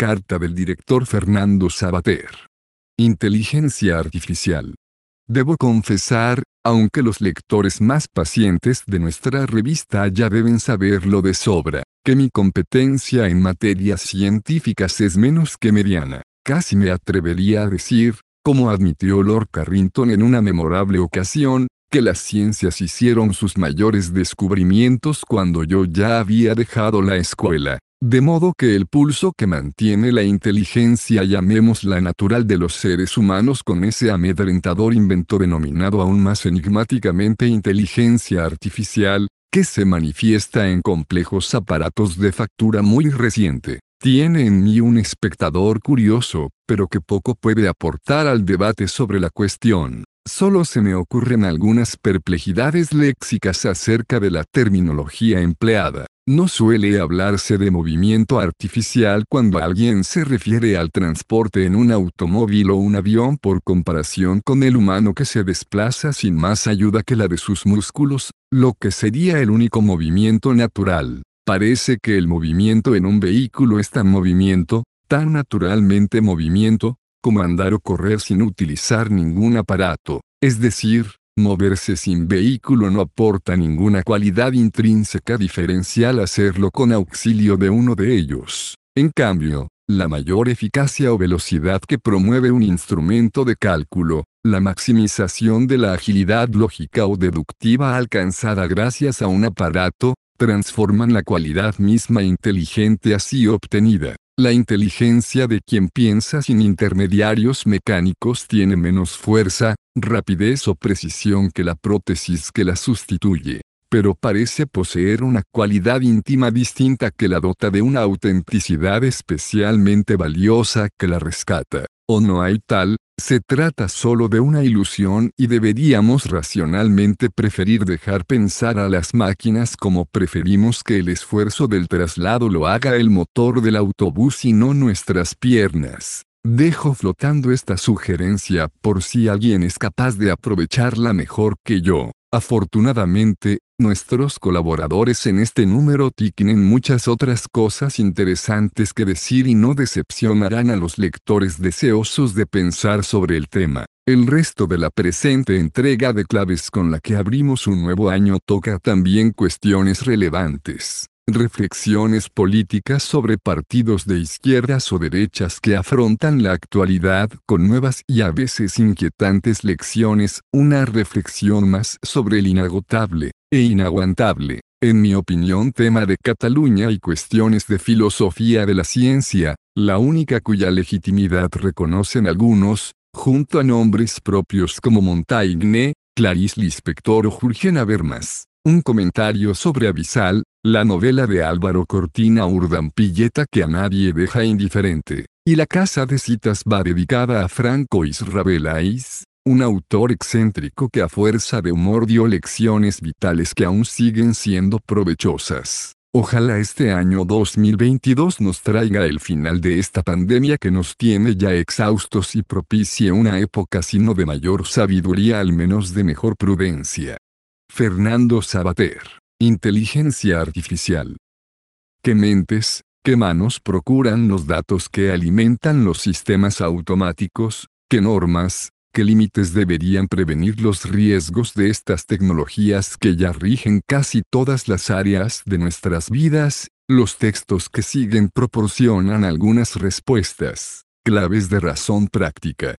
Carta del director Fernando Sabater. Inteligencia artificial. Debo confesar, aunque los lectores más pacientes de nuestra revista ya deben saberlo de sobra, que mi competencia en materias científicas es menos que mediana. Casi me atrevería a decir, como admitió Lord Carrington en una memorable ocasión, que las ciencias hicieron sus mayores descubrimientos cuando yo ya había dejado la escuela. De modo que el pulso que mantiene la inteligencia llamémosla natural de los seres humanos con ese amedrentador invento denominado aún más enigmáticamente inteligencia artificial, que se manifiesta en complejos aparatos de factura muy reciente, tiene en mí un espectador curioso, pero que poco puede aportar al debate sobre la cuestión. Solo se me ocurren algunas perplejidades léxicas acerca de la terminología empleada. No suele hablarse de movimiento artificial cuando alguien se refiere al transporte en un automóvil o un avión por comparación con el humano que se desplaza sin más ayuda que la de sus músculos, lo que sería el único movimiento natural. Parece que el movimiento en un vehículo es tan movimiento, tan naturalmente movimiento, como andar o correr sin utilizar ningún aparato, es decir, moverse sin vehículo no aporta ninguna cualidad intrínseca diferencial hacerlo con auxilio de uno de ellos. En cambio, la mayor eficacia o velocidad que promueve un instrumento de cálculo, la maximización de la agilidad lógica o deductiva alcanzada gracias a un aparato, transforman la cualidad misma inteligente así obtenida. La inteligencia de quien piensa sin intermediarios mecánicos tiene menos fuerza, rapidez o precisión que la prótesis que la sustituye, pero parece poseer una cualidad íntima distinta que la dota de una autenticidad especialmente valiosa que la rescata. O no hay tal, se trata solo de una ilusión y deberíamos racionalmente preferir dejar pensar a las máquinas como preferimos que el esfuerzo del traslado lo haga el motor del autobús y no nuestras piernas. Dejo flotando esta sugerencia por si alguien es capaz de aprovecharla mejor que yo. Afortunadamente, nuestros colaboradores en este número tienen muchas otras cosas interesantes que decir y no decepcionarán a los lectores deseosos de pensar sobre el tema. El resto de la presente entrega de claves con la que abrimos un nuevo año toca también cuestiones relevantes reflexiones políticas sobre partidos de izquierdas o derechas que afrontan la actualidad con nuevas y a veces inquietantes lecciones, una reflexión más sobre el inagotable e inaguantable, en mi opinión tema de Cataluña y cuestiones de filosofía de la ciencia, la única cuya legitimidad reconocen algunos, junto a nombres propios como Montaigne, Clarice Lispector o Jurgen Habermas. Un comentario sobre Avisal, la novela de Álvaro Cortina Urdampilleta que a nadie deja indiferente. Y la casa de citas va dedicada a Franco Israelais, un autor excéntrico que a fuerza de humor dio lecciones vitales que aún siguen siendo provechosas. Ojalá este año 2022 nos traiga el final de esta pandemia que nos tiene ya exhaustos y propicie una época sino de mayor sabiduría al menos de mejor prudencia. Fernando Sabater. Inteligencia artificial. ¿Qué mentes, qué manos procuran los datos que alimentan los sistemas automáticos? ¿Qué normas, qué límites deberían prevenir los riesgos de estas tecnologías que ya rigen casi todas las áreas de nuestras vidas? Los textos que siguen proporcionan algunas respuestas, claves de razón práctica,